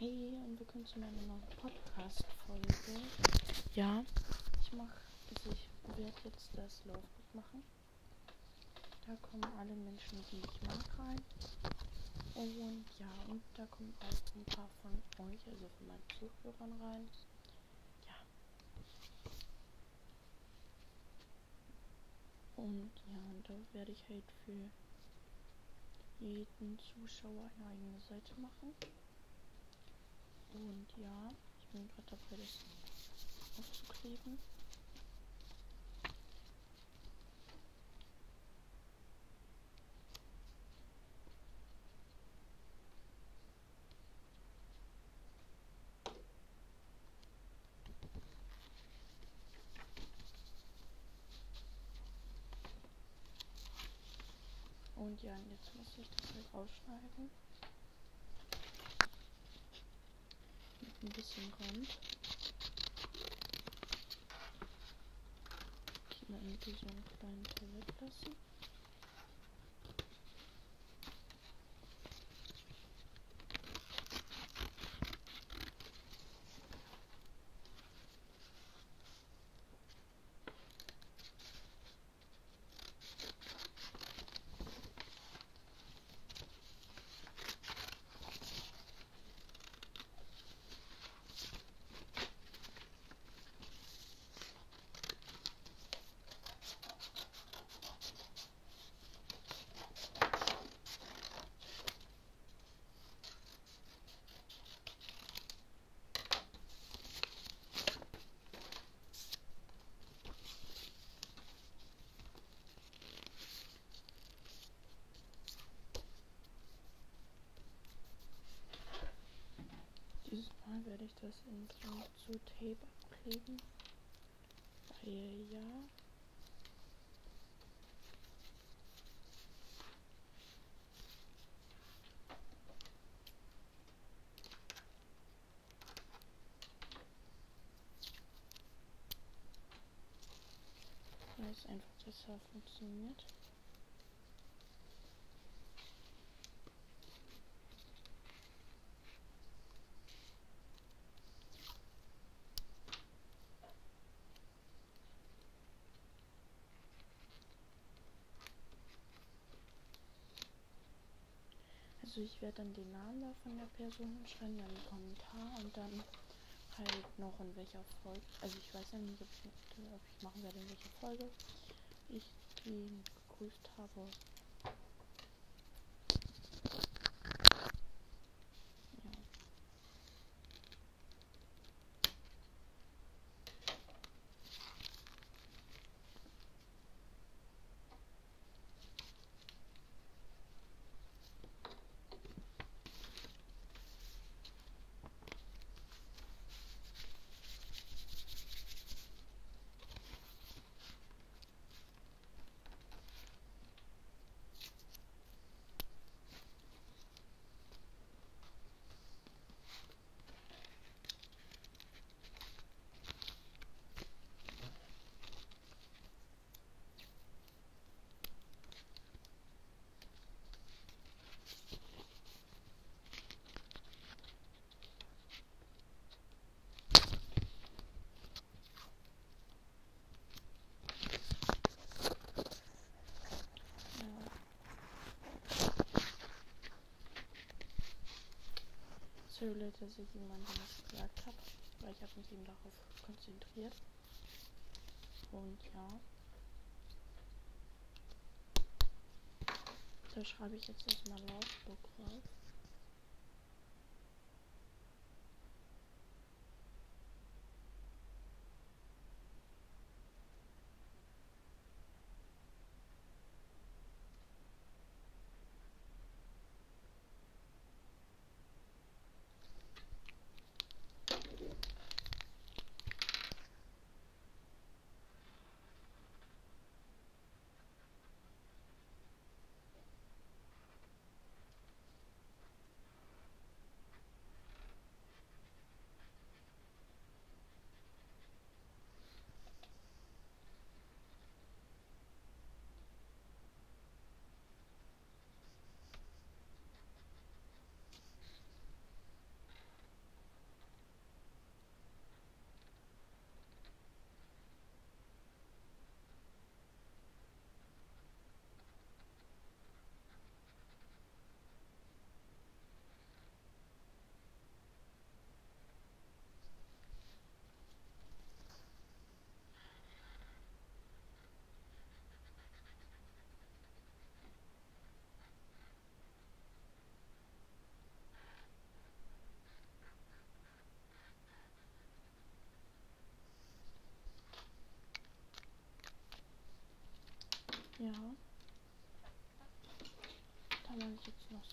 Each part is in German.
Hey und willkommen zu meiner neuen Podcast-Folge. Ja, ich mache, also ich werde jetzt das Laufbuch machen. Da kommen alle Menschen, die ich mag, rein. Und ja, und da kommen auch ein paar von euch, also von meinen Zuhörern rein. Ja. Und ja, und da werde ich halt für jeden Zuschauer eine eigene Seite machen. Und ja, ich bin gerade dabei, das aufzukleben. Und ja, jetzt muss ich das halt rausschneiden. Ein bisschen Rand. Mal irgendwie so einen kleinen Teil weglassen. Dieses Mal werde ich das in zu Tape abkleben. Weil ja. Weil es einfach besser funktioniert. Also ich werde dann den Namen da von der Person schreiben, dann einen Kommentar und dann halt noch in welcher Folge. Also ich weiß ja nicht, ob ich, ob ich machen werde, in welcher Folge ich ihn gegrüßt habe. Ja. Ja. Leute, dass ich jemandem was gesagt habe, weil ich habe mich eben darauf konzentriert. Und ja. Da schreibe ich jetzt erstmal Laufbook drauf.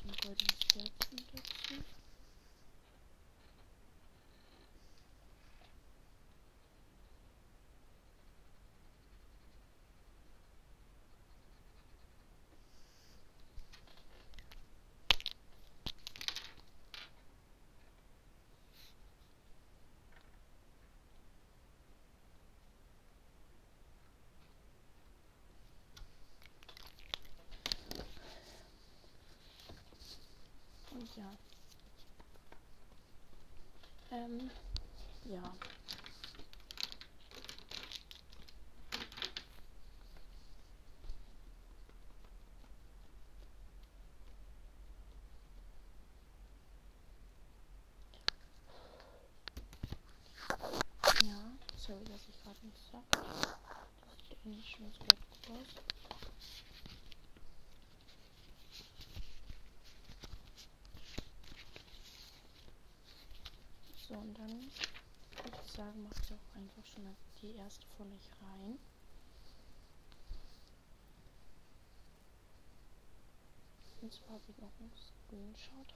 Jetzt noch so ein goldenes Herzchen dazu. Und ja. Ähm, ja. Ja, sorry, dass ich gerade nicht sag. Das eigentlich schon gut aus. So, und dann würde ich sagen, macht ihr auch einfach schon die erste von euch rein. Und zwar habe ich noch einen Screenshot.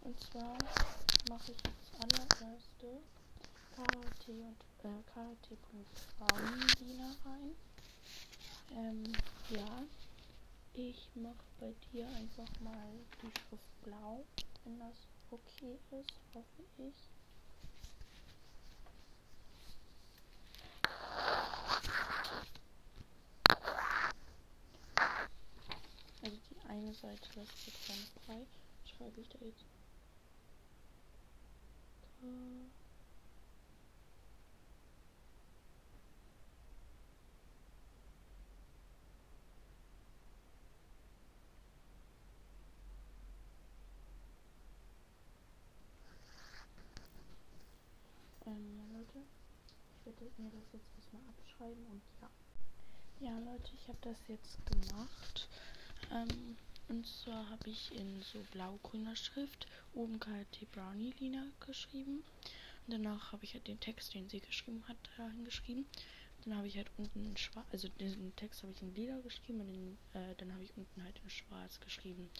Und zwar mache ich das allererste KT und äh, KT.Frauenlina rein. Ähm, ja. Ich mache bei dir einfach mal die Schrift blau, wenn das okay ist, hoffe ich. Also die eine Seite lässt sich dann frei. Schreibe ich da jetzt. K Ähm, ja, Leute. Ich werde mir das jetzt erstmal abschreiben und ja. Ja, Leute, ich habe das jetzt gemacht. Ähm, und zwar habe ich in so blau-grüner Schrift oben KT Brownie Lina geschrieben. Und danach habe ich halt den Text, den sie geschrieben hat, dahin geschrieben. Dann habe ich halt unten schwarz, also diesen Text habe ich in lila geschrieben und den, äh, dann habe ich unten halt in schwarz geschrieben,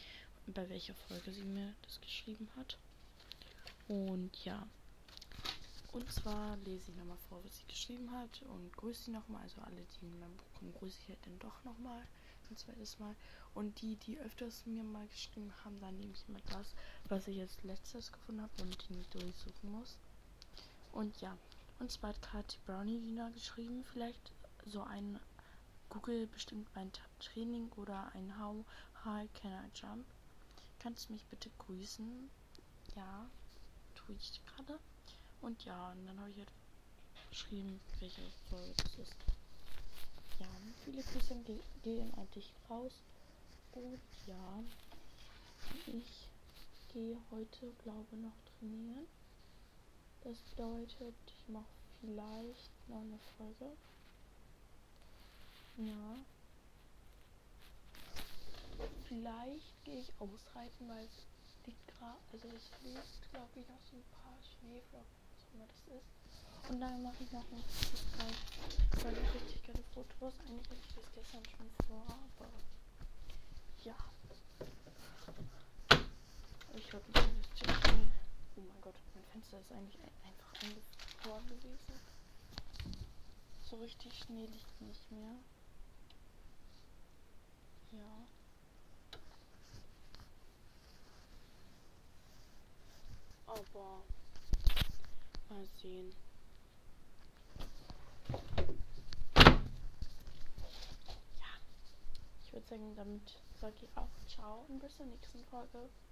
bei welcher Folge sie mir das geschrieben hat. Und ja. Und zwar lese ich nochmal vor, was sie geschrieben hat und grüße sie nochmal. Also alle, die in meinem Buch kommen, grüße ich halt dann doch nochmal ein zweites Mal. Und die, die öfters mir mal geschrieben haben, dann nehme ich immer das, was ich jetzt letztes gefunden habe und die nicht durchsuchen muss. Und ja, und zwar hat Katy Brownie Lina geschrieben, vielleicht so ein Google bestimmt mein Training oder ein How High Can I Jump. Kannst du mich bitte grüßen? Ja, tue ich gerade. Und ja, und dann habe ich halt geschrieben, welche Folge das ist. Ja, viele Grüße ge gehen an dich raus. Und ja, ich gehe heute, glaube noch trainieren. Das bedeutet, ich mache vielleicht noch eine Folge. Ja. Vielleicht gehe ich ausreiten, weil es liegt gerade, also es liegt, glaube ich, noch so ein paar Schneeflocken, immer das ist. Und dann mache ich noch ein geil, weil ich richtig geile Fotos. Eigentlich hatte ich das gestern schon vor, aber ja. Ich glaube, ich investiere Oh mein Gott, mein Fenster ist eigentlich ein, einfach eingefroren gewesen. So richtig Schnee liegt nicht mehr. Ja. Aber mal sehen. Ja. Ich würde sagen, damit sage ich auch ciao und bis zur nächsten Folge.